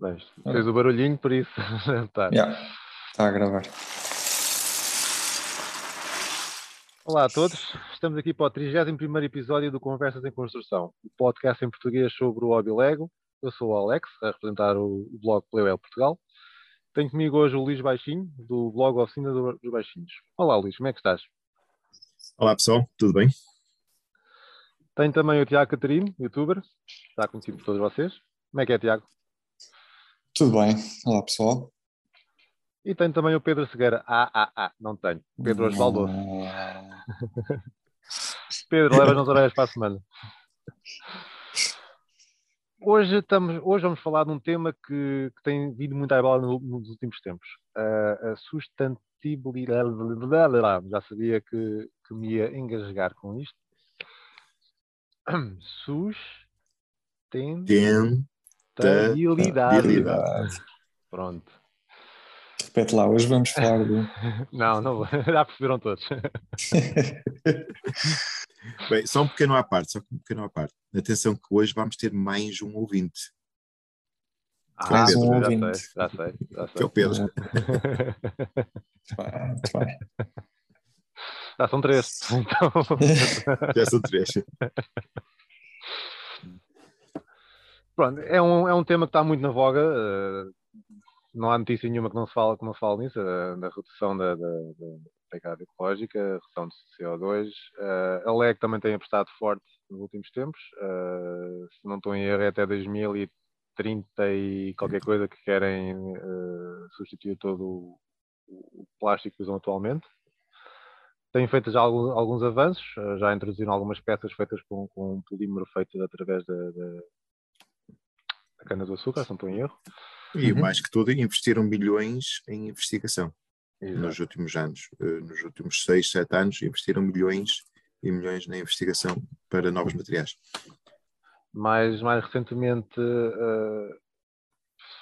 Mas fez o barulhinho, por isso. tá. Yeah, está a gravar. Olá a todos, estamos aqui para o 31 episódio do Conversas em Construção, o podcast em português sobre o hobby Lego. Eu sou o Alex, a representar o blog Playwell Portugal. Tenho comigo hoje o Luís Baixinho, do blog Oficina dos Baixinhos. Olá Luís, como é que estás? Olá pessoal, tudo bem? Tenho também o Tiago Catarino, youtuber, está conhecido por todos vocês. Como é que é, Tiago? Tudo bem. Olá, pessoal. E tenho também o Pedro Segueira. Ah, ah, ah, não tenho. Pedro Osvaldo. Pedro, leva-nos horários para a semana. Hoje, estamos, hoje vamos falar de um tema que, que tem vindo muito à bola nos últimos tempos. a sustentabilidade. Já sabia que, que me ia engasgar com isto. Sustentabilidade. Estabilidade. Pronto. Repete lá, hoje vamos falar do. não, não, já perceberam todos. Bem, só um pequeno à parte, só um pequeno à parte. Atenção que hoje vamos ter mais um ouvinte. Ah, mais um ouvinte. Já sei, já sei. Já sei. Que é o Pedro. Já são três. Então... Já são três. Pronto, é um, é um tema que está muito na voga. Uh, não há notícia nenhuma que não se fala, que não se nisso, uh, da redução da, da, da pegada ecológica, redução de CO2. Uh, eh, a LEG também tem apostado forte nos últimos tempos. Se não estou em erro, é até 2030 e qualquer coisa que querem substituir todo o, plástico que usam atualmente têm feito já alguns avanços, já introduziram algumas peças feitas com, com um polímero feito através da, da, a cana-do-açúcar, se não estou em erro. E uhum. mais que tudo, investiram milhões em investigação Exato. nos últimos anos. Uh, nos últimos 6, 7 anos, investiram milhões e milhões na investigação para novos materiais. Mais, mais recentemente uh,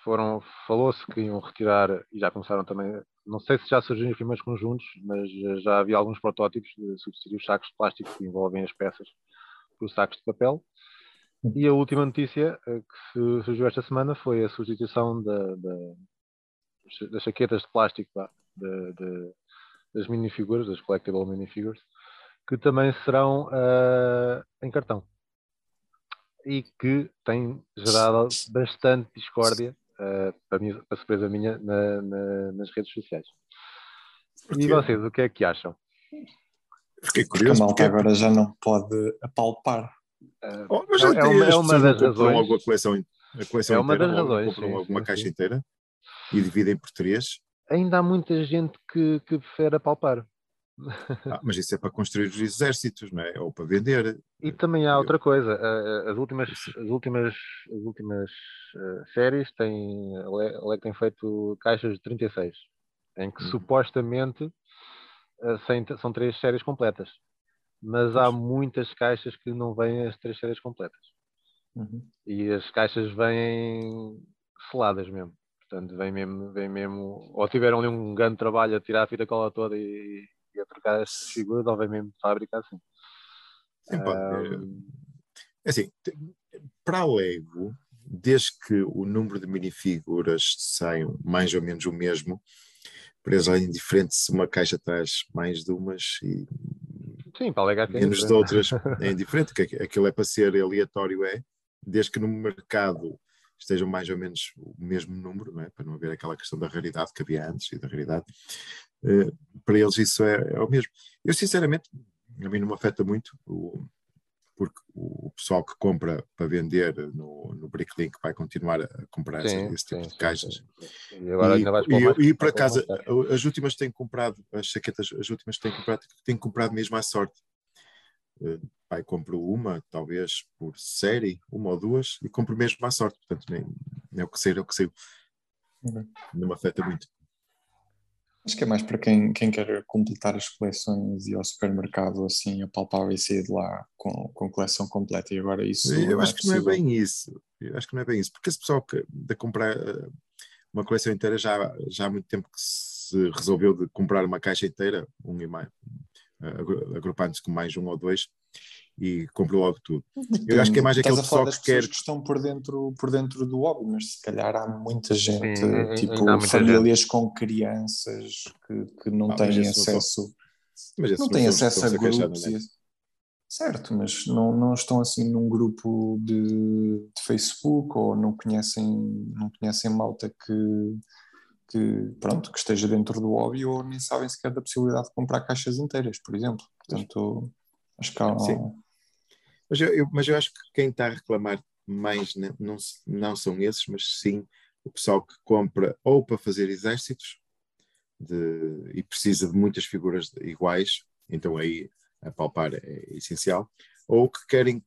foram, falou-se que iam retirar, e já começaram também, não sei se já surgiram os primeiros conjuntos, mas já havia alguns protótipos de substituir os sacos de plástico que envolvem as peças por sacos de papel. E a última notícia eh, que surgiu esta semana foi a substituição da, da, das chaquetas de plástico de, de, das minifiguras, das collectible minifigures, que também serão uh, em cartão. E que tem gerado bastante discórdia, uh, para, mim, para surpresa minha, na, na, nas redes sociais. E vocês, o que é que acham? Fiquei curioso. Porque a malta porque... agora já não pode apalpar oh, mas é, é, uma, é uma das razões. A coleção, a coleção é uma inteira, das razões. Compram uma, uma caixa inteira e dividem por três. Ainda há muita gente que, que prefere apalpar. Ah, mas isso é para construir os exércitos, não é? Ou para vender. E também há outra coisa. As últimas, as últimas, as últimas uh, séries têm, a LEG tem feito caixas de 36, em que uhum. supostamente uh, são três séries completas mas há muitas caixas que não vêm as três séries completas. Uhum. E as caixas vêm seladas mesmo. Portanto, vem mesmo, vem mesmo. Ou tiveram ali um grande trabalho a tirar a fita cola toda e, e a trocar as figuras, ou vem mesmo de fábrica assim. Sim, pode. Um... É assim, para a Lego, desde que o número de minifiguras saiam mais ou menos o mesmo, por exemplo, é indiferente se uma caixa traz mais de umas e Sim, para alegar que é Menos de outras é indiferente, que aquilo é para ser aleatório, é, desde que no mercado estejam mais ou menos o mesmo número, não é? para não haver aquela questão da raridade que havia antes e da raridade, uh, para eles isso é, é, o mesmo. Eu, sinceramente, a mim não me afeta muito, o, porque o pessoal que compra para vender no, no Bricklink vai continuar a comprar sim, esse tipo sim, de caixas. Sim, e, agora e, e, e por acaso, as últimas têm comprado, as chaquetas, as últimas que têm comprado, têm comprado mesmo à sorte. Uh, pai, compro uma, talvez por série, uma ou duas, e compro mesmo à sorte. Portanto, nem, nem é o que sei, é o que sei. Uhum. Não me afeta muito. Acho que é mais para quem, quem quer completar as coleções e ao supermercado assim, apalpar e sair de lá com, com coleção completa. E agora isso. Eu acho é que não é bem isso. Eu acho que não é bem isso. Porque esse pessoal que de comprar eh, uma coleção inteira já, já há muito tempo que se resolveu de comprar uma caixa inteira, um e mais, agrupando-se com mais um ou dois, e compro logo tudo. Eu acho que é mais aquele pessoal que quer. que estão por dentro, por dentro do hobby, mas se calhar há muita gente, Sim, tipo muita famílias gente. com crianças que, que não ah, têm acesso. Não, não têm acesso a grupos. E, certo, mas não, não estão assim num grupo de, de Facebook ou não conhecem, não conhecem malta que, que, pronto, que esteja dentro do hobby ou nem sabem sequer da possibilidade de comprar caixas inteiras, por exemplo. Portanto, acho que há, Sim. Mas eu, eu, mas eu acho que quem está a reclamar mais não, não, não são esses, mas sim o pessoal que compra ou para fazer exércitos de, e precisa de muitas figuras iguais, então aí a palpar é essencial, ou que querem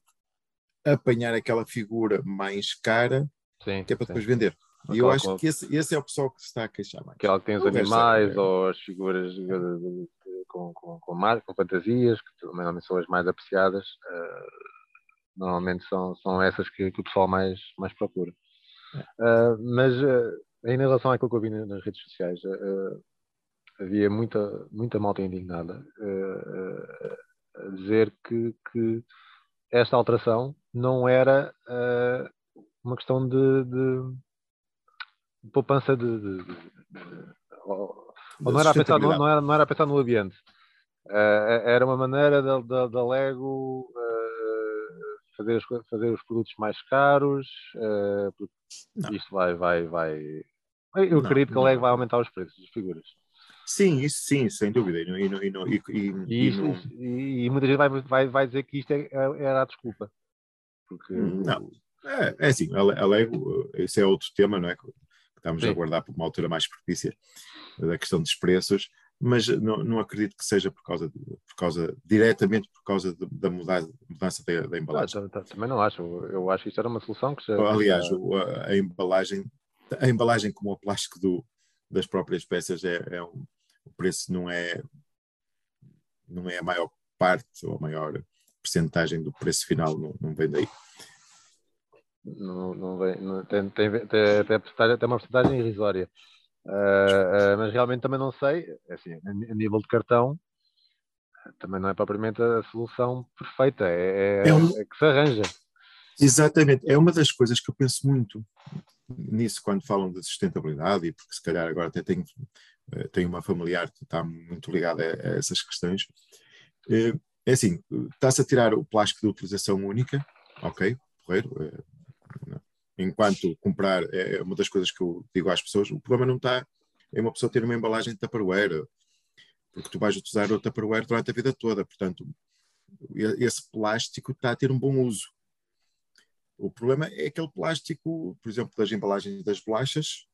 apanhar aquela figura mais cara sim, que é para sim. depois vender. E eu acho que esse, esse, é o pessoal que se está a queixar mais. Aquela que tem os animais é... ou as figuras de, de, de, com, com, com, mar, com fantasias, que normalmente são as mais apreciadas, uh, normalmente são, são essas que, que, o pessoal mais, mais procura. Uh, mas uh, em relação àquilo que eu vi nas redes sociais, havia muita, muita malta indignada a dizer que, que, esta alteração não era uma questão de, de poupança de, de, de, de ou não era, a pensar, não, não, era, não era a pensar no ambiente. Uh, era uma maneira da, da, Lego uh, fazer, os, fazer os produtos mais caros, uh, porque isto vai, vai, vai. Eu acredito que a Lego vai aumentar os preços das figuras. Sim, isso sim, sem dúvida. E, e, e, e, isso, e, muita gente vai, vai, vai dizer que isto é, é, era a desculpa. Porque não, é, é assim, a Lego, esse é outro tema, não é? estamos Sim. a aguardar por uma altura mais propícia da questão dos preços, mas não, não acredito que seja por causa, de, por causa diretamente por causa de, da mudança, mudança da, da, embalagem. Ah, também não acho, eu acho que isso era uma solução que já... Aliás, a, a, embalagem, a embalagem como o plástico do, das próprias peças é, é um, o preço não é não é a maior parte ou a maior percentagem do preço final, não, não vem daí. Não, não vem, não, tem, tem, tem, tem, tem uma porcentagem irrisória. Uh, uh, mas realmente também não sei, é assim, a, nível de cartão, também não é propriamente a solução perfeita, é, é, é, um... é, que se arranja. Exatamente, é uma das coisas que eu penso muito nisso quando falam de sustentabilidade, e porque se calhar agora até tenho, eh, tenho uma familiar que está muito ligada a, a essas questões. É assim, está-se a tirar o plástico de utilização única, ok, porreiro, enquanto comprar é, é uma das coisas que eu digo às pessoas, o problema não está em uma pessoa ter uma embalagem de Tupperware, porque tu vais utilizar o Tupperware durante a vida toda, portanto, esse plástico está a ter um bom uso. O problema é aquele plástico, por exemplo, das embalagens das bolachas,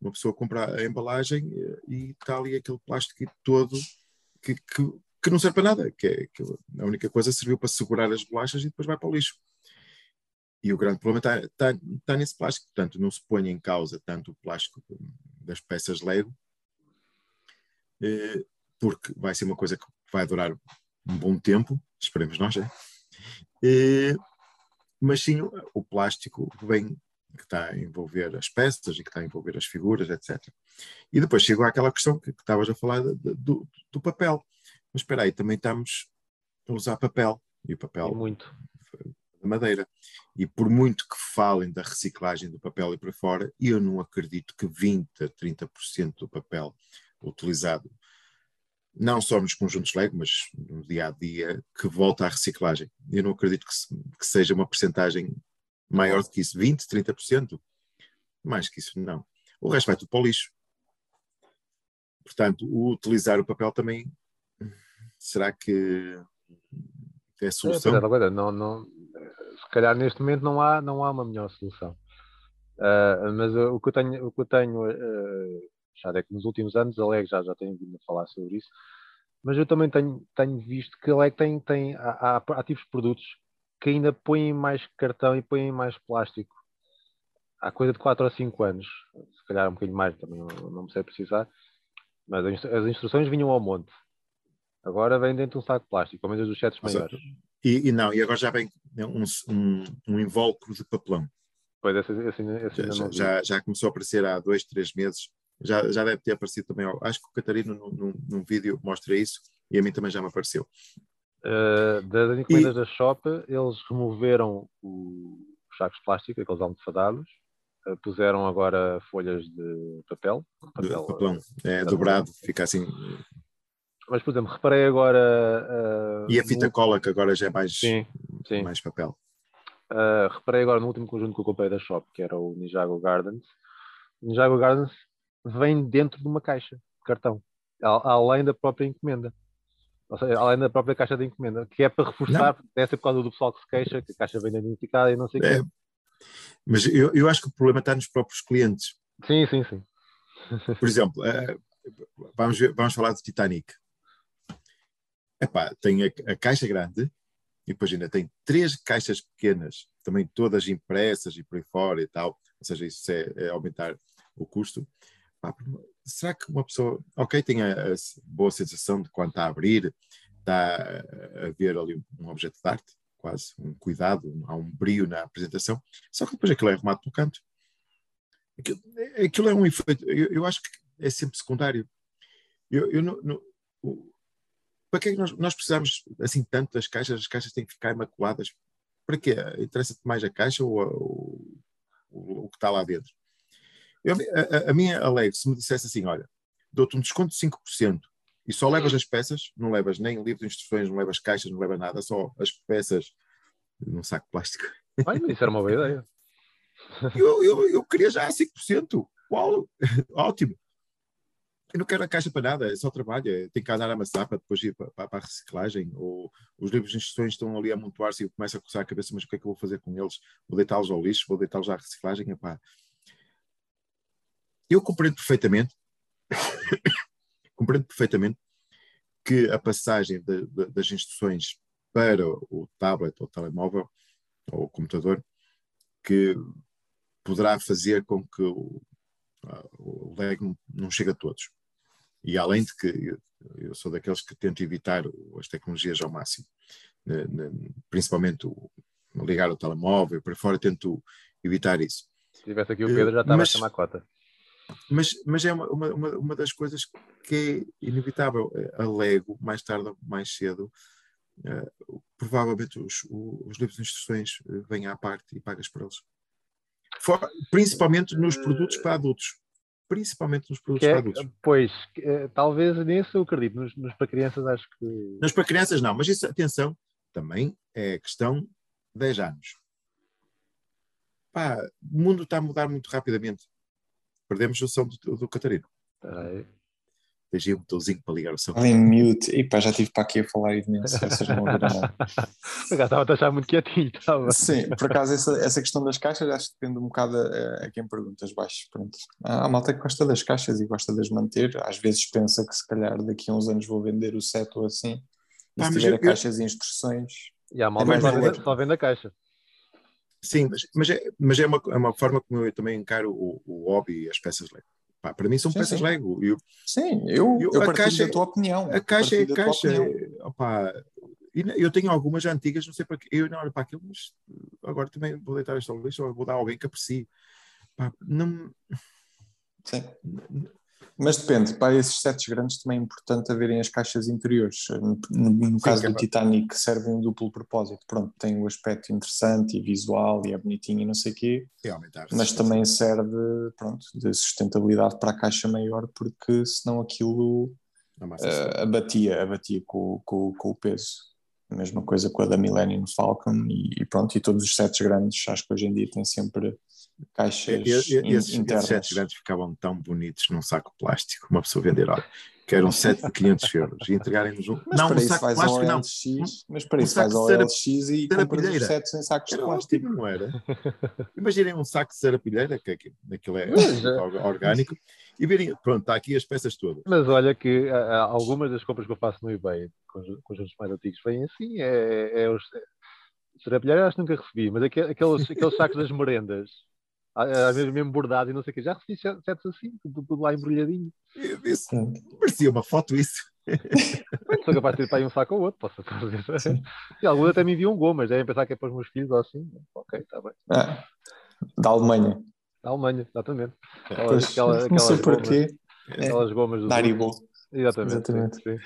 uma pessoa compra a embalagem eh, e está ali aquele plástico todo que, que, que não serve para nada, que, é, que a única coisa serviu para segurar as bolachas e depois vai para o lixo. E o grande problema está, está, está nesse plástico. Portanto, não se põe em causa tanto o plástico das peças Lego, eh, porque vai ser uma coisa que vai durar um bom tempo, esperemos nós, é? mas sim o plástico que vem que está a envolver as peças e que está a envolver as figuras, etc. E depois chegou àquela questão que, que estavas a falar de, de, do, do, papel. Mas espera aí, também estamos a usar papel. E o papel e muito madeira. E por muito que falem da reciclagem do papel e para fora, eu não acredito que 20% a 30% do papel utilizado, não só nos conjuntos Lego, mas no dia a dia, que volta à reciclagem. Eu não acredito que, se, que seja uma percentagem maior do que isso, 20%, 30%. Mais que isso, não. O resto vai tudo para o lixo. Portanto, utilizar o papel também, será que é a solução? É, não, não, se calhar neste momento não há, não há uma melhor solução. Uh, mas uh, o que eu tenho, o que eu tenho uh, já é que nos últimos anos a LEG já, já tem vindo a falar sobre isso, mas eu também tenho, tenho visto que a LEG tem, tem há, há ativos produtos que ainda põem mais cartão e põem mais plástico. Há coisa de 4 ou 5 anos, se calhar um bocadinho mais, também não, não me sei precisar, mas as instruções vinham ao monte. Agora vem dentro de um saco de plástico, pelo menos dos setos maiores. E, e, não, e agora já vem um, um, um invólucro de papelão. Pois, esse, esse, esse já, já, já, começou a aparecer há dois, três meses. Já, já deve ter aparecido também. Acho que o Catarino, num, num vídeo, mostra isso e a mim também já me apareceu. Uh, das encomendas e... da Shop, eles removeram os sacos de plástico, aqueles almofadados, uh, puseram agora folhas de papel. papel papelão, é dobrado, fica assim. Mas, por exemplo, reparei agora. Uh, e a fita no... cola, que agora já é mais, sim, sim. mais papel. reparei agora no último conjunto que eu comprei da Shop, que era o Ninjago Gardens. O Ninjago Gardens vem dentro de uma caixa de cartão, além da própria encomenda. Ou seja, além da própria caixa de encomenda, que é para reforçar, deve ser por causa do pessoal que se queixa, que a caixa vem identificada e não sei o é, quê. Mas eu, eu acho que o problema está nos próprios clientes. Sim, sim, sim. Por exemplo, uh, vamos, ver, vamos falar do Titanic. Epá, tem a, a, caixa grande e depois ainda tem três caixas pequenas, também todas impressas e por aí fora e tal. Ou seja, isso é, é aumentar o custo. Epá, será que uma pessoa, ok, tem a, a, boa sensação de quando está a abrir, está a, ver ali um objeto de arte, quase um cuidado, um, há um brilho na apresentação, só que depois aquilo é arrumado no canto. Aquilo, aquilo é um efeito, eu, eu, acho que é sempre secundário. Eu, eu não, não, para que é que nós, nós, precisamos assim tanto das caixas? As caixas têm que ficar imaculadas. Para quê? Interessa-te mais a caixa ou, ou, ou o que está lá dentro? Eu, a, a, minha alegre, se me dissesse assim, olha, dou-te um desconto de 5% e só levas as peças, não levas nem livro de instruções, não levas caixas, não levas nada, só as peças num saco de plástico. Ai, isso era uma boa ideia. Eu, eu, eu queria já 5%. Uau, ótimo. Eu não quero a caixa para nada, é só trabalho, é, tem que andar a amassar para depois ir para, para, para, a reciclagem, ou os livros de instruções estão ali a amontoar-se e eu começo a coçar a cabeça, mas o que é que eu vou fazer com eles? Vou deitá-los ao lixo, vou deitá-los à reciclagem, epá, eu compreendo perfeitamente, compreendo perfeitamente que a passagem de, de, das instruções para o tablet ou o telemóvel ou o computador que poderá fazer com que o, o Lego não chegue a todos. E além de que eu, eu sou daqueles que tento evitar as tecnologias ao máximo, né, né, principalmente o, ligar o telemóvel, para fora, tento evitar isso. Se tivesse aqui o Pedro, já estava Mas, a chamar cota. Mas, mas é uma, uma, uma das coisas que é inevitável. A Lego, mais tarde ou mais cedo, uh, provavelmente os, os, livros de instruções uh, vêm à parte e pagas por eles. For, principalmente nos produtos para adultos. Principalmente nos produtos é, para adultos. Pois, uh, talvez nisso eu acredito. Nos, nos, para crianças acho que. Nos para crianças não, mas isso, atenção, também é questão de 10 anos. Pá, o mundo está a mudar muito rapidamente. Perdemos o som do, do Catarino. Ai. Deixei um botãozinho para ligar o som. Ali mute. E pá, já estive para aqui a falar imenso. Vocês não ouviram nada. estava a achar muito quietinho. Estava. Sim, por acaso essa, essa questão das caixas acho que depende um bocado a, a quem perguntas baixo. Pronto. Há malta que gosta das caixas e gosta de as manter. Às vezes pensa que se calhar daqui a uns anos vou vender o set ou assim. E se tiver eu, caixas e instruções. E há malta é só vende a caixa. Sim, mas, mas, é, mas é, uma, é uma forma como eu também encaro o, o hobby e as peças Lego. Pá, para mim são sim, peças sim. Lego. Eu, sim, eu, eu, eu a caixa, da tua opinião. A caixa é a caixa. Opa, eu tenho algumas antigas, não sei para que. Eu não olho para aquilo, mas agora também vou deitar esta lixo ou vou dar a alguém que aprecie. Pá, não. Sim. Mas depende, para esses sets grandes também é importante haverem as caixas interiores. No, no caso Sim, do é Titanic, servem um duplo propósito. Pronto, tem o um aspecto interessante e visual e é bonitinho e não sei o quê, mas também serve pronto, de sustentabilidade para a caixa maior, porque senão aquilo uh, abatia, abatia com, com, com o peso. A mesma coisa com a da Millennium Falcon e, e, pronto, e todos os sets grandes, acho que hoje em dia têm sempre caixas e, e, esses, internas. Esses grandes ficavam tão bonitos num saco plástico, uma pessoa vender, olha, que era um set de 500 euros e entregarem-nos um. Mas não, para um saco de plástico, não. LX, mas para um isso vais ao LX e compras os sets em sacos era de plástico. Ótimo, não era? Imaginem um saco de serapilheira, que aquilo é, é orgânico, e verem, pronto, está aqui as peças todas. Mas olha que algumas das compras que eu faço no eBay, com os mais antigos, vêm assim, é, é os. Serapilheira acho que nunca recebi, mas aqueles, aqueles sacos das merendas às vezes mesmo bordado e não sei o que. Já recebi sets assim, tudo, lá embrulhadinho. Isso, parecia uma foto isso. Sou capaz de ter para aí um saco ou outro, posso fazer. E alguns até me enviam um gol, mas devem pensar que é para os meus filhos ou assim. Ok, está bem. Ah, da Alemanha. Da Alemanha, exatamente. Aquelas, pois, aquelas, não sei porquê. Aquelas gomas do. Daribo. Exatamente. exatamente. Sim,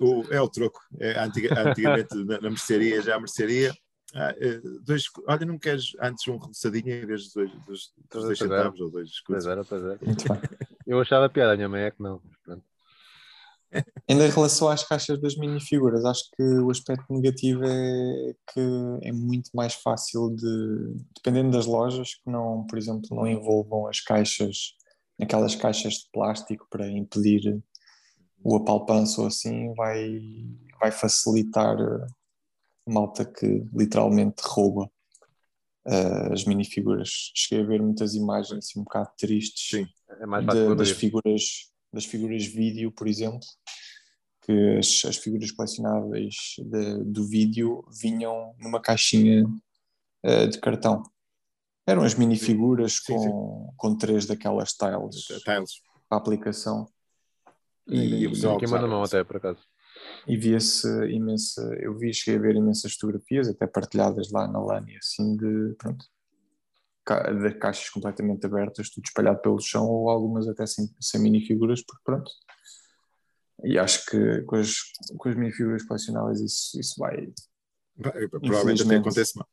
O, é o troco. É, antiga, antigamente na, na mercearia, já a mercearia. Ah, eh, dois, olha, não queres antes um roçadinho em vez de dois, dois, dois, centavos ou dois escudos? Pois era, pois era. Eu achava piada, a minha mãe é que não. Pronto. Ainda em relação às caixas das minifiguras, acho que o aspecto negativo é que é muito mais fácil de, dependendo das lojas, que não, por exemplo, não envolvam as caixas, aquelas caixas de plástico para impedir o apalpanço ou assim, vai, vai facilitar a malta que literalmente rouba uh, as minifiguras. Cheguei a ver muitas imagens assim, um bocado tristes Sim, é de, das figuras das figuras vídeo, por exemplo, que as, as figuras colecionáveis de, do vídeo vinham numa caixinha uh, de cartão. Eram as minifiguras com, com três daquelas tiles, tiles. para a aplicação. E, e o queima na mão até, por acaso. E via-se imensa, eu vi, cheguei a ver imensas fotografias, até partilhadas lá na LAN, assim, de, pronto, de caixas completamente abertas, tudo espalhado pelo chão, ou algumas até sem, sem minifiguras, porque pronto. E acho que com as, com as minifiguras colecionáveis isso, isso vai. Provavelmente até acontece mal.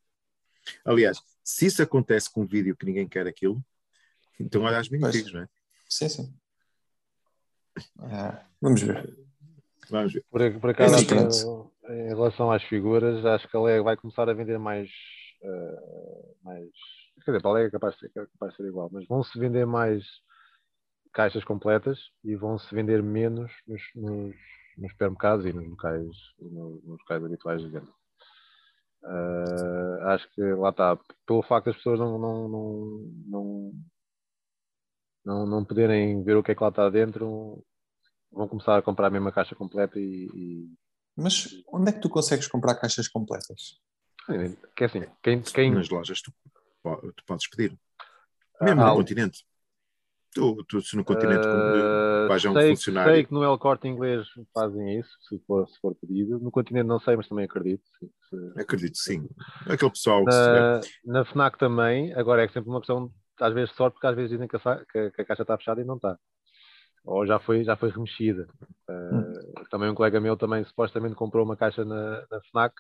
Aliás, se isso acontece com um vídeo que ninguém quer aquilo, então olha as minifiguras, não é? Sim, sim. Ah, vamos ver. Vamos ver. Por, por acaso, é em relação às figuras, acho que a LEG vai começar a vender mais. Uh, mais Quer dizer, para a Lega é capaz de ser, é capaz de ser igual, mas vão-se vender mais caixas completas e vão-se vender menos nos, nos, nos, supermercados e nos locais, nos, nos locais habituais de venda. Uh, acho que lá está, pelo facto das pessoas não, não, não, não, não, não poderem ver o que é que lá está dentro, vão começar a comprar a mesma caixa completa e, e... Mas onde é que tu consegues comprar caixas completas? Que é assim, quem, quem... Nas lojas tu tu podes pedir. Mesmo ah, no continente. Tu, tu, se no continente uh, vais a um sei, funcionário. Sei que no El Corte Inglês fazem isso, se for, se for pedido. No continente não sei, mas também acredito. Se, acredito, sim. Aquele pessoal. Na, na FNAC também, agora é sempre uma questão, às vezes, de sorte, porque às vezes dizem que a, que a caixa está fechada e não está. Ou já foi, já foi remexida. Uh. Também um colega meu também supostamente comprou uma caixa na, na FNAC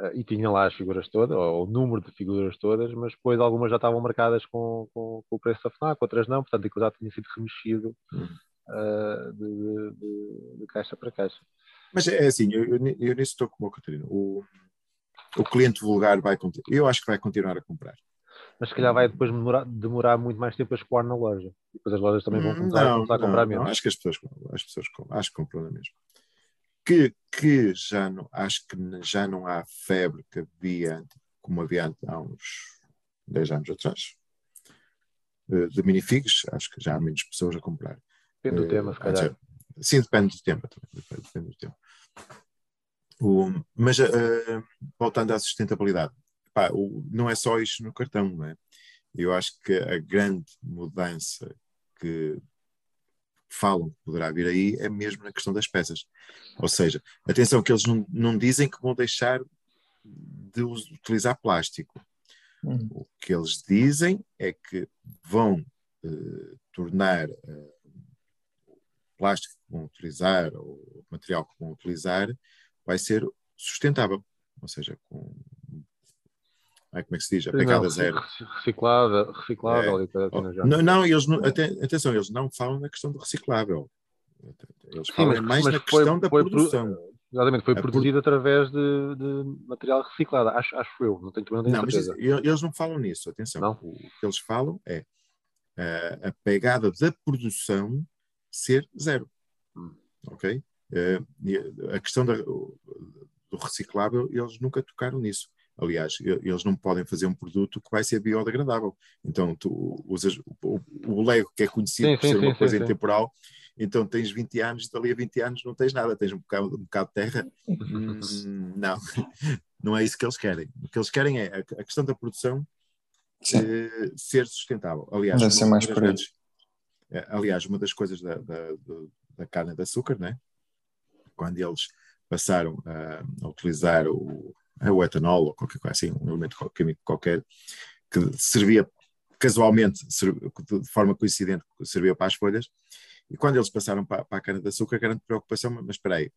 eh, e tinha lá as figuras todas, ou o número de figuras todas, mas depois algumas já estavam marcadas com, com, com o preço da FNAC, outras não, portanto aquilo já tinha sido remexido uh, de, de, de, caixa para caixa. Mas é assim, eu, eu, eu nisso estou com o Catarina. O, o cliente vulgar vai eu acho que vai continuar a comprar. Mas se calhar vai depois demorar, demorar muito mais tempo a escoar na loja. E depois as lojas também vão começar, não, começar a comprar não, menos. Não, acho que as pessoas, as pessoas acho que compram na mesma que, que já não, acho que já não há febre que havia, como havia há uns 10 anos atrás, eh, de minifigos, acho que já há menos pessoas a comprar. Depende do tema, se eh, calhar. Sim, depende do tema Depende, depende do tema. O, mas uh, voltando à sustentabilidade, pá, o, não é só isto no cartão, não é? Eu acho que a grande mudança que falam que poderá vir aí é mesmo na questão das peças. Ou seja, atenção que eles não, não dizem que vão deixar de utilizar plástico. Hum. O que eles dizem é que vão uh, tornar uh, o plástico que vão utilizar, ou o material que vão utilizar, vai ser sustentável. Ou seja, com Ai, como é que se diz? A pegada não, zero. Reciclável, reciclável é. oh, não, não, eles não, atenção, eles não falam na questão do reciclável. Eles Sim, falam mas, mais mas na foi, questão da foi produção. exatamente, foi a produzido através de, de, material reciclado, acho, acho eu, não tenho, não. Mas eles não falam nisso, atenção. Não? O que eles falam é uh, a pegada da produção ser zero. Hum. Ok? Uh, a questão da, do reciclável, eles nunca tocaram nisso. Aliás, eles não podem fazer um produto que vai ser biodegradável. Então, tu usas o, o Lego, que é conhecido sim, por ser sim, uma sim, coisa intemporal, então tens 20 anos, dali a 20 anos não tens nada, tens um bocado, um bocado de terra. hum, não, não é isso que eles querem. O que eles querem é a, questão da produção eh, ser sustentável. Aliás, Deve ser mais eles. Eh, aliás, uma das coisas da, da, da carne de açúcar, né? quando eles passaram a, a utilizar o, o etanol ou qualquer coisa assim, um elemento químico qualquer, que servia casualmente, de forma coincidente, servia para as folhas, e quando eles passaram para, para a cana-de-açúcar, grande preocupação, mas espera aí,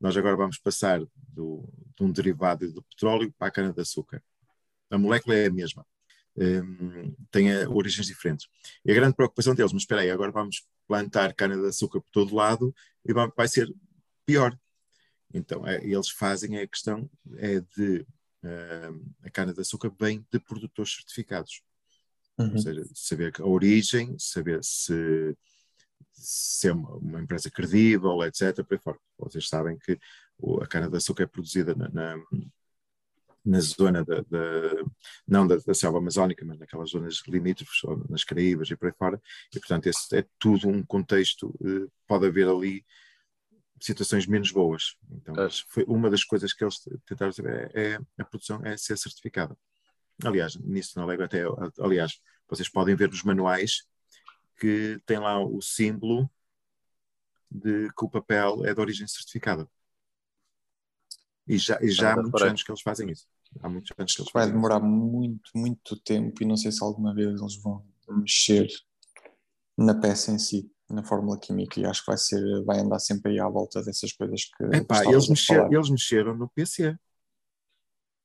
nós agora vamos passar do, de um derivado do petróleo para a cana-de-açúcar. A molécula é a mesma, um, tem origens diferentes. E a grande preocupação deles, mas espera aí, agora vamos plantar cana-de-açúcar por todo lado e vai ser pior. Então, é, eles fazem a questão é de uh, a cana-de-açúcar vem de produtores certificados. Uhum. Ou seja, saber a origem, saber se, se é uma, uma, empresa credível, etc. Por aí fora. Vocês sabem que a cana-de-açúcar é produzida na, na, na zona da, da não da, da, selva amazónica, mas naquelas zonas limítrofes, nas Caraíbas e por aí fora, e portanto esse é tudo um contexto, eh, pode haver ali situações menos boas. Então, foi uma das coisas que eles tentaram saber é, é a produção é ser certificada. Aliás, nisso na Lego até, aliás, vocês podem ver nos manuais que tem lá o símbolo de que o papel é de origem certificada. E já, e já há muitos anos que eles fazem isso. Há muitos anos que eles Vai demorar isso. muito, muito tempo e não sei se alguma vez eles vão mexer na peça em si na fórmula química e acho que vai ser, vai andar sempre aí à volta dessas coisas que. Epá, eles, mexer, eles mexeram no PC.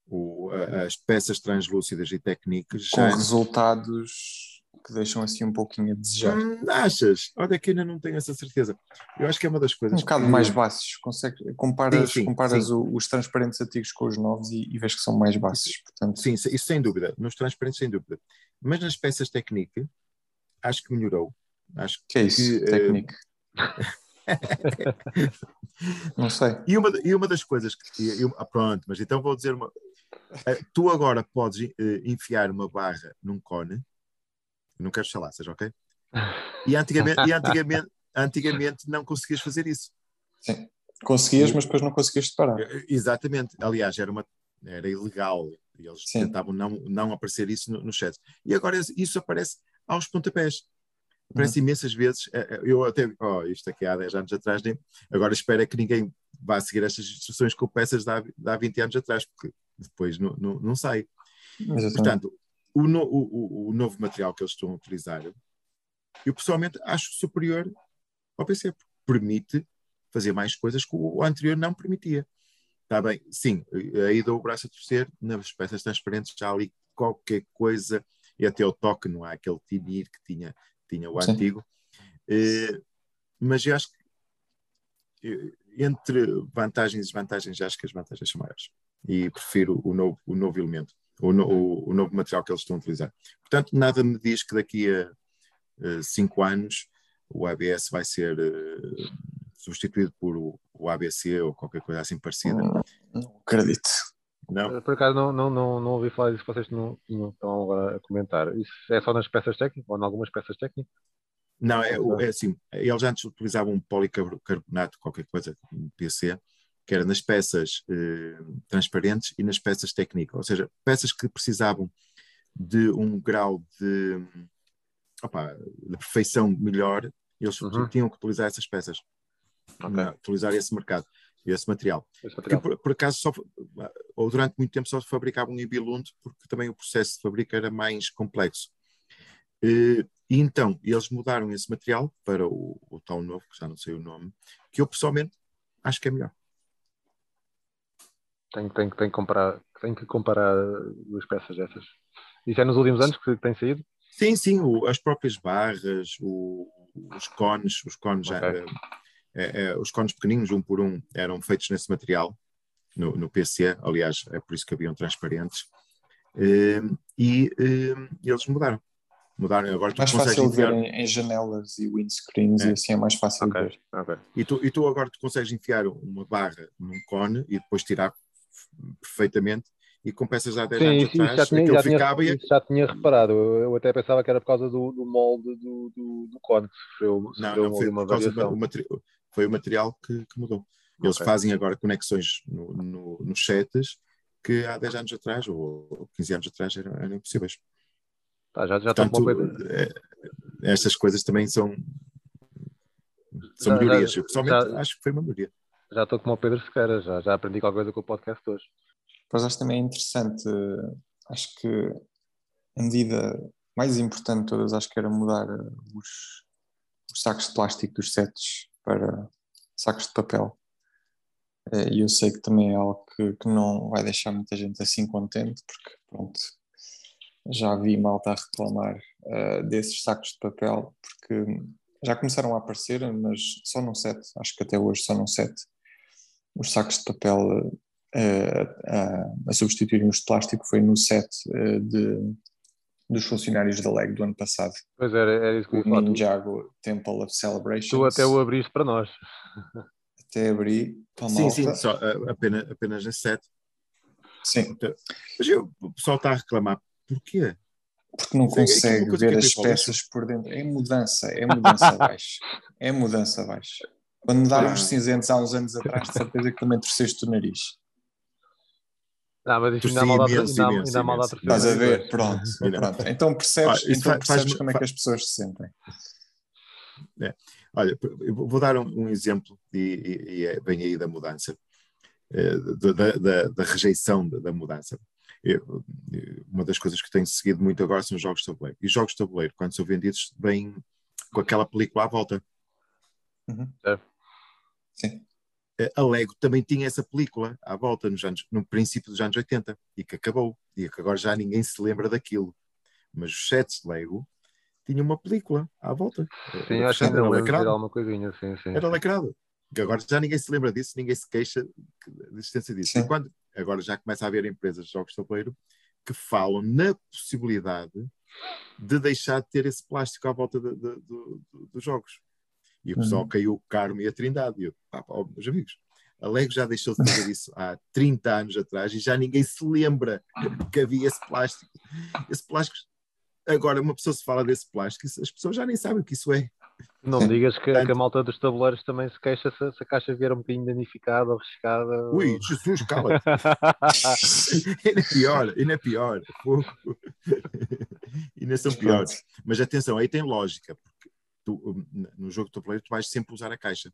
O, as peças translúcidas e técnicas com já... resultados que deixam assim um pouquinho a desejar. Hum, achas? Olha que ainda não tenho essa certeza. Eu acho que é uma das coisas. Um bocado que... mais baixos. Consegue, comparas sim, sim, comparas sim. O, os transparentes antigos com os novos e, e vês que são mais baixos. Portanto... Sim, isso sem dúvida. Nos transparentes, sem dúvida. Mas nas peças técnicas, acho que melhorou. Acho que é isso, que, eh, técnico. não sei. E uma, e uma das coisas que. Eu, ah, pronto, mas então vou dizer uma. Eh, tu agora podes uh, enfiar uma barra num cone, não quero seja ok? E antigamente, e antigamente, antigamente não conseguias fazer isso. Sim. Conseguias, mas depois não conseguias parar. Exatamente. Aliás, era, uma, era ilegal. E eles Sim. tentavam não, não aparecer isso no, no chat. E agora isso aparece aos pontapés. Aparece uhum. imensas vezes. Eh, eh, eu até, oh, isto aqui há 10 anos atrás, nem, agora espero é que ninguém vá seguir estas instruções com peças de há, de há 20 anos atrás, porque depois não, não, não sai. Exatamente. Portanto, o, no, o, o, novo material que eles estão a utilizar, eu pessoalmente acho superior ao PC, porque permite fazer mais coisas que o anterior não permitia. Está bem, sim, aí dou o braço a torcer, nas peças transparentes já ali qualquer coisa, e até o toque, não há aquele timir que tinha tinha o Sim. antigo. Eh, mas eu acho que eh, entre vantagens e desvantagens, acho que as vantagens são maiores. E prefiro o novo, o novo elemento, o, no, o, o novo material que eles estão a utilizar. Portanto, nada me diz que daqui a uh, cinco anos o ABS vai ser uh, substituído por o, o, ABC ou qualquer coisa assim parecida. Não, não acredito. Não. Por acaso não, não, não, não ouvi falar disso, vocês não, não estão agora a comentar. Isso é só nas peças técnicas ou em algumas peças técnicas? Não, é, é assim, eles antes utilizavam um policarbonato, qualquer coisa, um PC, que era nas peças eh, transparentes e nas peças técnicas, ou seja, peças que precisavam de um grau de, opa, de perfeição melhor, eles uhum. tinham que utilizar essas peças, okay. utilizar esse mercado esse material. Esse material. Por, por, acaso, só, ou durante muito tempo só se fabricavam em Bilund, porque também o processo de fabrica era mais complexo. E, e então, eles mudaram esse material para o, o, tal novo, que já não sei o nome, que eu pessoalmente acho que é melhor. Tenho, tenho, tenho, que, comparar, tenho que comparar duas peças dessas. Isso é nos últimos anos que tem saído? Sim, sim, o, as próprias barras, o, os cones, os cones okay. já, os cones pequeninos, um por um, eram feitos nesse material, no, no PC, aliás, é por isso que haviam transparentes, ehm, e ehm, eles mudaram. Mudaram agora. mais fácil enfiar... ver em, em, janelas e windscreens é. e assim é mais fácil okay. ver. Okay. E, tu, e tu agora tu consegues enfiar uma barra num cone e depois tirar perfeitamente e com peças há 10 Sim, anos atrás, já tinha, já ficava tinha, e... já tinha reparado, eu, eu, até pensava que era por causa do, do molde do, do, do cone que sofreu, sofreu não, não, foi uma variação. Do, foi o material que, que mudou. Eles okay. fazem agora conexões no, no, nos chats que há 10 anos atrás ou 15 anos atrás eram, eram impossíveis. Tá, já, já Portanto, é, estas coisas também são, são já, melhorias. Já, Eu pessoalmente já, acho que foi uma melhoria. Já estou como o Pedro Sequeira, já, já aprendi qualquer coisa com o podcast hoje. Pois acho também é interessante, acho que a medida mais importante de todas acho que era mudar os, os sacos de plástico dos sets para sacos de papel. Eh, e eu sei que também é algo que, que não vai deixar muita gente assim contente, porque pronto, já vi malta a reclamar uh, desses sacos de papel, porque já começaram a aparecer, mas só num set, acho que até hoje só num set, os sacos de papel uh, uh, a substituírem os de plástico foi no set de, dos funcionários da LEG do ano passado. Pois era, era isso que eu ia falar. Ninjago Temple of Celebration. Tu até o abriste para nós. Até abri para Sim, sim, só, apenas, apenas nesse set. Sim. Então, mas eu, o pessoal está a reclamar Porquê? Porque não consegue ver as peças por dentro. É mudança, é mudança abaixo. É mudança abaixo. Quando mudaram os cinzentos há uns anos atrás, de certeza que também torceste o nariz. Não, mas isso ainda há mal da Estás a ver? Pronto, pronto. Então percebes, ah, então percebes faz, como é que as pessoas se sentem. É. Olha, vou dar um, um exemplo e, e, e é bem aí da mudança, eh, da, da, da rejeição da, da mudança eu, uma das coisas que tenho seguido muito agora são jogos de tabuleiro. E jogos de tabuleiro, quando são vendidos, vêm com aquela película à volta. Uhum. É. Sim. A Lego também tinha essa película à volta nos anos, no princípio dos anos 80 e que acabou. E que agora já ninguém se lembra daquilo. Mas os sets de Lego tinham uma película à volta. Sim, acho que era lacrado. Alguma coisinha, sim, sim. Era lacrado. Que agora já ninguém se lembra disso, ninguém se queixa da existência disso. E quando, agora já começa a haver empresas de jogos de tabuleiro que falam na possibilidade de deixar de ter esse plástico à volta de, de, de, dos jogos. E o pessoal uhum. caiu o Carmo e a Trindade. E eu, pá, pá, meus amigos, a Lego já deixou de fazer isso há 30 anos atrás e já ninguém se lembra que havia esse plástico. Esse plástico. Agora, uma pessoa se fala desse plástico, as pessoas já nem sabem o que isso é. Não me digas que, que, a malta dos tabuleiros também se queixa se, se, a caixa vier um bocadinho danificada ou riscada. Ui, Jesus, cala ainda é pior, ainda é pior. ainda são piores. Mas atenção, aí tem lógica, porque tu, no jogo de tabuleiro tu vais sempre usar a caixa.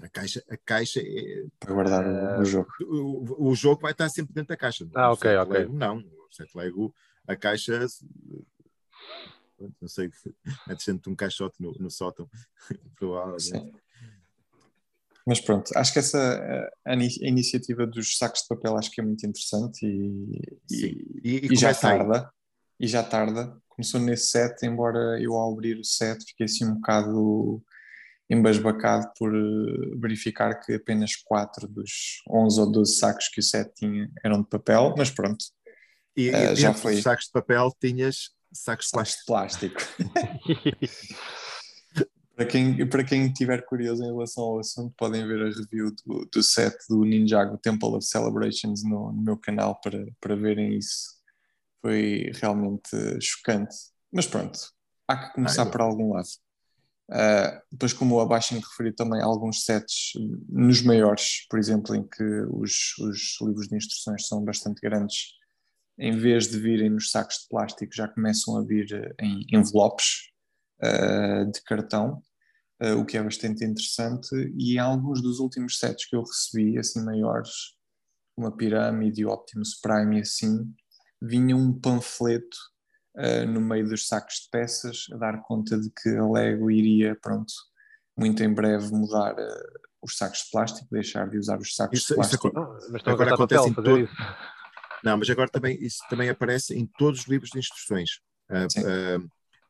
A caixa, a caixa é. Para guardar uh, o jogo. O, o, jogo vai estar sempre dentro da caixa. Ah, ok, ok. Lego, não, o set Lego, a caixa não sei, metes dentro de um caixote no, no sótão, provavelmente. Sim. Mas pronto, acho que essa a, a, iniciativa dos sacos de papel acho que é muito interessante e, e, e, e já tarda. E já tarda. Começou nesse set, embora eu ao abrir o set fiquei assim um bocado embasbacado por eh, verificar que apenas 4 dos 11 ou 12 sacos que o set tinha eram de papel, mas pronto. E, uh, já foi. sacos de papel tinhas sacos, sacos de plástico. para, quem, para quem estiver curioso em relação ao assunto, podem ver a review do, do set do Ninjago Temple of Celebrations no, no meu canal para, para verem isso. Foi realmente chocante. Mas pronto, há que começar ah, por algum lado. Uh, depois, como abaixo me referi também a alguns sets nos maiores, por exemplo, em que os, os livros de instruções são bastante grandes em vez de virem nos sacos de plástico, já começam a vir em envelopes uh, de cartão, uh, o que é bastante interessante. E alguns dos últimos sets que eu recebi, assim maiores, uma pirâmide, Optimus Prime e assim, vinha um panfleto uh, no meio dos sacos de peças a dar conta de que a Lego iria, pronto, muito em breve mudar os sacos de plástico, deixar de usar os sacos isso, de plástico. Isso, mas agora acontece em todo, não, mas agora também isso também aparece em todos os livros de instruções. A,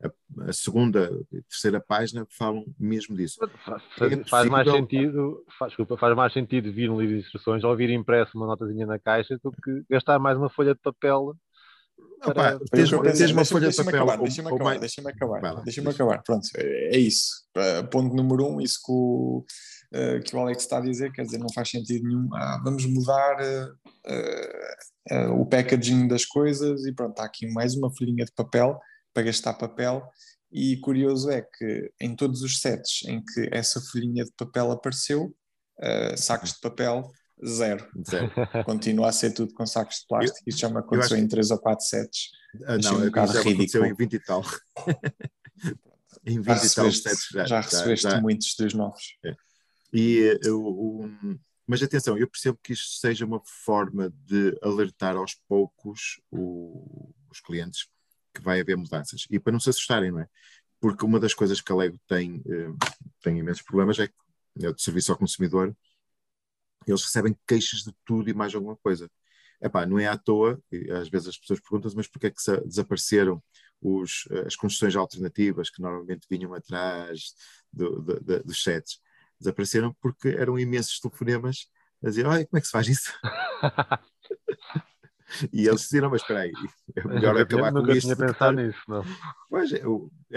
a, a, segunda e terceira página falam mesmo disso. Faz, é faz mais sentido, faz, desculpa, faz mais sentido vir um livro de instruções ou vir impresso uma notazinha na caixa do que gastar mais uma folha de papel para... tens, tens uma folha de papel. Deixa-me acabar, deixa-me acabar, deixa-me acabar. Pronto, é, é isso. Ponto número um, isso que o, uh, que o Alex está a dizer, quer dizer, não faz sentido nenhum. Ah, vamos mudar uh, uh, o packaging das coisas e pronto, está aqui mais uma folhinha de papel para gastar papel. E curioso é que em todos os sets em que essa folhinha de papel apareceu, sacos de papel Zero. Zero. Continua a ser tudo com sacos de plástico. Isto já me aconteceu em 3 ou 4 sets. Ah, não, um bocado já ridículo. em 20 e tal. em 20 já e tal sets já. Já recebeste já, já. muitos dos novos. É. E o, mas atenção, eu percebo que isto seja uma forma de alertar aos poucos o, os clientes que vai haver mudanças e para não se assustarem, não é? Porque uma das coisas que a Lego tem, eh, tem imensos problemas é que é o de serviço ao consumidor eles recebem queixas de tudo e mais alguma coisa. Epá, não é à toa, às vezes as pessoas perguntam mas porquê é que desapareceram os, as construções alternativas que normalmente vinham atrás do, do, do, dos sets? Desapareceram porque eram imensos telefonemas a dizer, olha, como é que se faz isso? e eles disseram, mas espera aí, é melhor acabar com isto. Nunca tinha pensado nisso, não. Pois, é,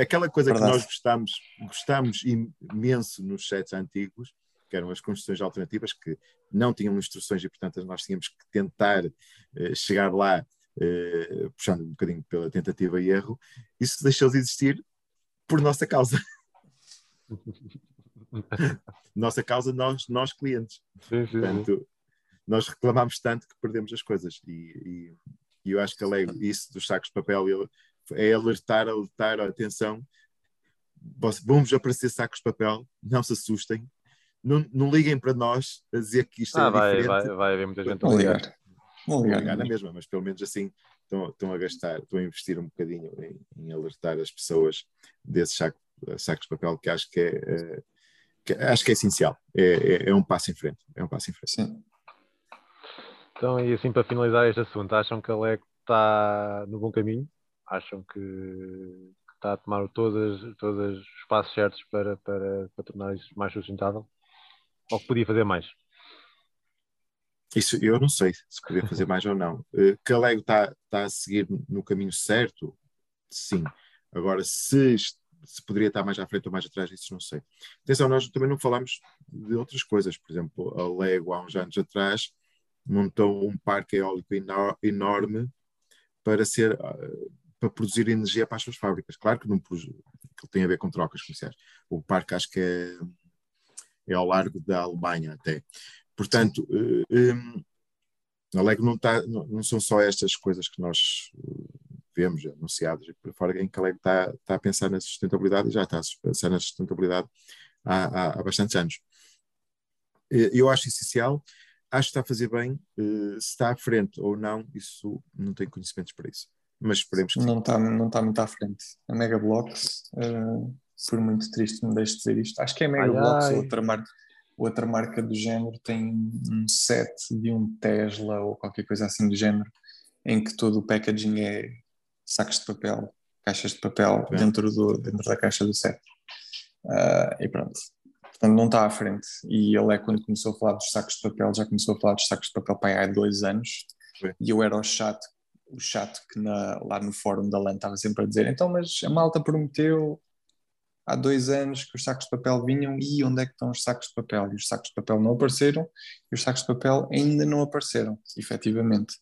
aquela coisa Verdade. que nós gostamos, gostamos imenso nos sets antigos, que eram as construções alternativas, que não tinham instruções e, portanto, nós tínhamos que tentar uh, chegar lá, uh, puxando um bocadinho pela tentativa e erro, isso deixou de existir por nossa causa. nossa causa, nós, nós clientes. Sim, sim, portanto, nós reclamamos tanto que perdemos as coisas. E, e, e eu acho que a lei, isso dos sacos de papel é alertar, alertar, atenção, vamos aparecer sacos de papel, não se assustem, não, não liguem para nós a dizer que isto é ah, é vai, diferente. Vai, vai haver muita gente a ligar. Vão ligar, ligar na mesma, mas pelo menos assim estão, estão a gastar, estão a investir um bocadinho em, em alertar as pessoas desses saco, sacos de papel que acho que é, é que acho que é essencial. É, é, é, um passo em frente. É um passo em frente. Sim. Então, e assim para finalizar este assunto, acham que a LEC está no bom caminho? Acham que, que está a tomar todos, todos os passos certos para, para, para tornar isso mais sustentável? Ou que podia fazer mais? Isso eu não sei se podia fazer mais ou não. Eh, que a Lego está, está a seguir no caminho certo? Sim. Agora, se, se poderia estar mais à frente ou mais atrás, isso não sei. Atenção, nós também não falamos de outras coisas. Por exemplo, a Lego, há uns anos atrás, montou um parque eólico enorme para ser ah, para produzir energia para as suas fábricas. Claro que não que tem a ver com trocas comerciais. O parque acho que é é ao largo da Alemanha até. Portanto, um, eh, eh, Alego não, tá, não, não, são só estas coisas que nós eh, vemos anunciadas por fora, em que Alego está, está a pensar na sustentabilidade e já está a pensar na sustentabilidade há, há, há bastantes anos. Eu acho essencial, acho que está a fazer bem, se está à frente ou não, isso não tenho conhecimentos para isso. Mas esperemos que não está, não está muito à frente. A Mega Blocks uh, por muito triste me deixe dizer isto. Acho que é Mega Bloks, outra marca, outra marca do género, tem um set de um Tesla ou qualquer coisa assim do género, em que todo o packaging é sacos de papel, caixas de papel é. dentro, do, dentro da caixa do set. Uh, e pronto. Portanto, não está à frente. E ele é quando começou a falar dos sacos de papel, já começou a falar dos sacos de papel para há dois anos. É. E eu era o chato, o chato que na, lá no fórum da LAN estava sempre a dizer: então, mas a malta prometeu há dois anos que os sacos de papel vinham e onde é que estão os sacos de papel? E os sacos de papel não apareceram e os sacos de papel ainda não apareceram, efetivamente.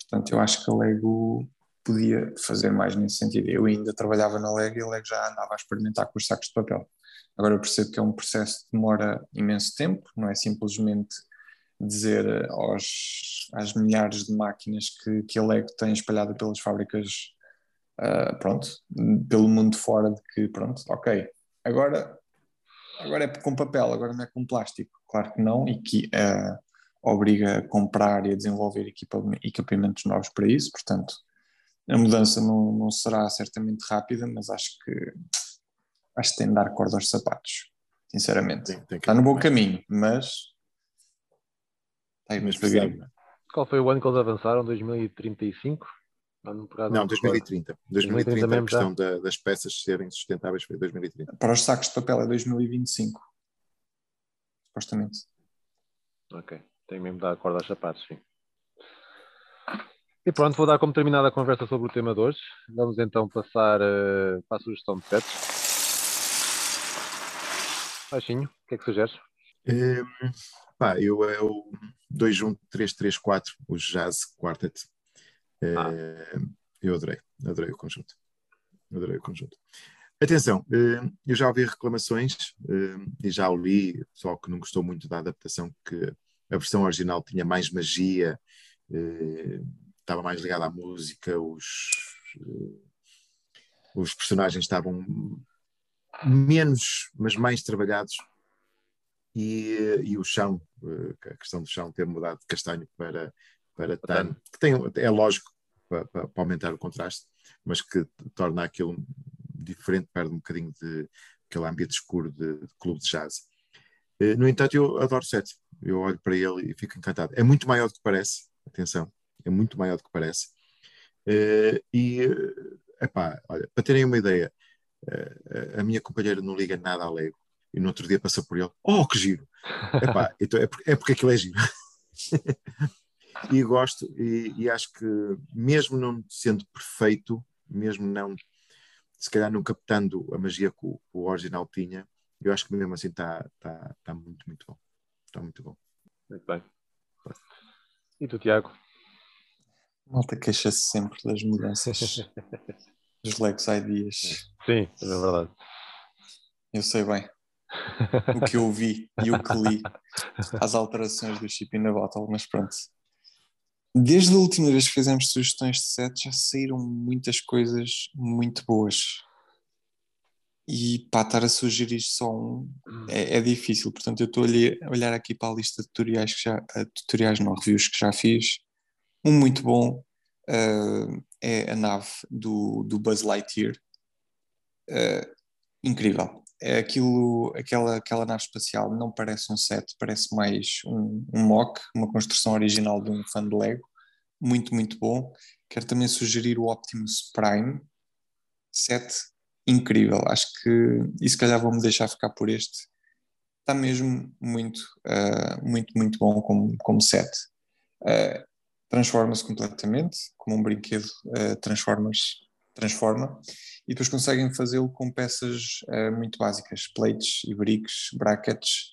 Portanto, eu acho que a Lego podia fazer mais nesse sentido. Eu ainda trabalhava na Lego e a Lego já andava a experimentar com os sacos de papel. Agora eu percebo que é um processo que demora imenso tempo, não é simplesmente dizer aos, às milhares de máquinas que, que a Lego tem espalhada pelas fábricas uh, pronto, pelo mundo fora de que, pronto, ok, agora, agora é com papel, agora não é com plástico. Claro que não, e que uh, obriga a comprar e a desenvolver equipamentos novos para isso, portanto, a mudança não, não será certamente rápida, mas acho que acho que tem de dar corda aos sapatos, sinceramente. Tem, tem está no bom mais. caminho, mas está aí mais devagarinho. Qual foi o ano que eles avançaram? 2035? Não, 2030. 2030, 2030 a questão da, das peças serem sustentáveis foi 2030. Para os sacos de papel é 2025. Supostamente. Ok. Tem mesmo de dar a corda aos sapatos, sim. E pronto, vou dar como terminada a conversa sobre o tema de hoje. Vamos então passar uh, para a sugestão de sets. Baixinho, o que é que sugeres? Um, pá, eu é o 21334, o Jazz Quartet. Ah. Eh, eu adorei, adorei o conjunto. Adorei o conjunto. Atenção, eh, eu já ouvi reclamações eh, e já o li, só que não gostou muito da adaptação, que a versão original tinha mais magia, estava mais ligada à música, os, os personagens estavam menos, mas mais trabalhados. E, e o chão, a questão do chão ter mudado de castanho para, para tan, que tem, é lógico para, para, aumentar o contraste, mas que torna aquilo diferente, perde um bocadinho de aquele ambiente escuro de, de clube de jazz. Eh, no entanto, eu adoro set. Eu olho para ele e fico encantado. É muito maior do que parece, atenção, é muito maior do que parece. Uh, e, epá, olha, para terem uma ideia, a minha companheira não liga nada a Lego e no outro dia passa por ele, oh, que giro! Epá, então é, porque, é porque aquilo é giro. e gosto, e, e, acho que mesmo não sendo perfeito, mesmo não, se calhar não captando a magia que o, o original tinha, eu acho que mesmo assim está tá, tá muito, muito bom. Está muito bom. Muito bem. E tu, Tiago? Malta queixa-se sempre das mudanças dos Legos Ideas. Sim, é verdade. Eu sei bem o que eu vi e o que li as alterações do chip in the bottle, mas pronto. Desde a última vez que fizemos sugestões de set já saíram muitas coisas muito boas. E para estar a sugerir só um é, é difícil, portanto eu estou a olhar aqui para a lista de tutoriais que já, tutoriais não, reviews que já fiz. Um muito bom uh, é a nave do, do Buzz Lightyear. Uh, incrível aquilo, aquela, aquela nave espacial não parece um set, parece mais um, um mock, uma construção original de um fã de Lego, muito, muito bom. Quero também sugerir o Optimus Prime, set incrível, acho que, e se calhar vou-me deixar ficar por este, está mesmo muito, uh, muito, muito bom como, como set. Uh, Transforma-se completamente, como um brinquedo uh, transformas, transforma e depois conseguem fazê-lo com peças uh, muito básicas, plates e bricks, brackets,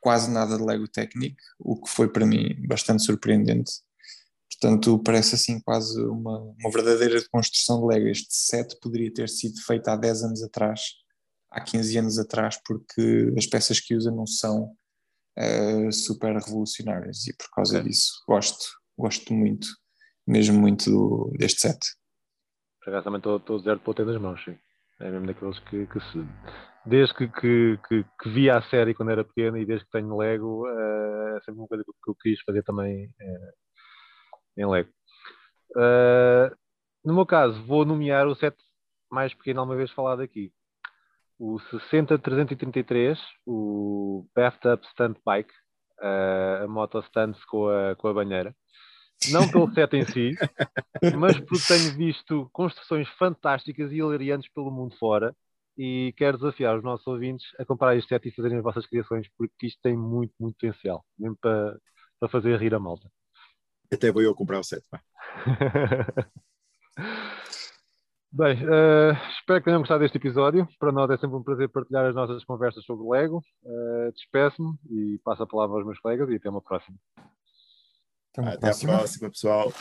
quase nada de Lego Technic, o que foi para mim bastante surpreendente. Portanto, parece assim quase uma, uma verdadeira construção de Lego. Este set poderia ter sido feito há 10 anos atrás, há 15 anos atrás, porque as peças que usa não são uh, super revolucionárias e por causa disso gosto, gosto muito, mesmo muito do, deste set. Acaso também estou zero para o ter das mãos, sim. É mesmo daqueles que, que se, desde que, que, que, que, via a série quando era pequeno e desde que tenho Lego, uh, é sempre uma coisa que, eu quis fazer também uh, em Lego. Uh, no meu caso, vou nomear o set mais pequeno alguma vez falado aqui. O 60333, o Bathtub Stunt Bike, a moto stunts com a, com a banheira não pelo set em si, mas porque tenho visto construções fantásticas e hilariantes pelo mundo fora e quero desafiar os nossos ouvintes a comprar este set e fazerem as vossas criações porque isto tem muito, muito potencial, mesmo para, para fazer rir a malta. Até vou eu comprar o set. Bem, uh, espero que tenham gostado deste episódio. Para nós é sempre um prazer partilhar as nossas conversas sobre o Lego. Uh, Despeço-me e passo a palavra aos meus colegas e até uma próxima. Até, Até a próxima, pessoal.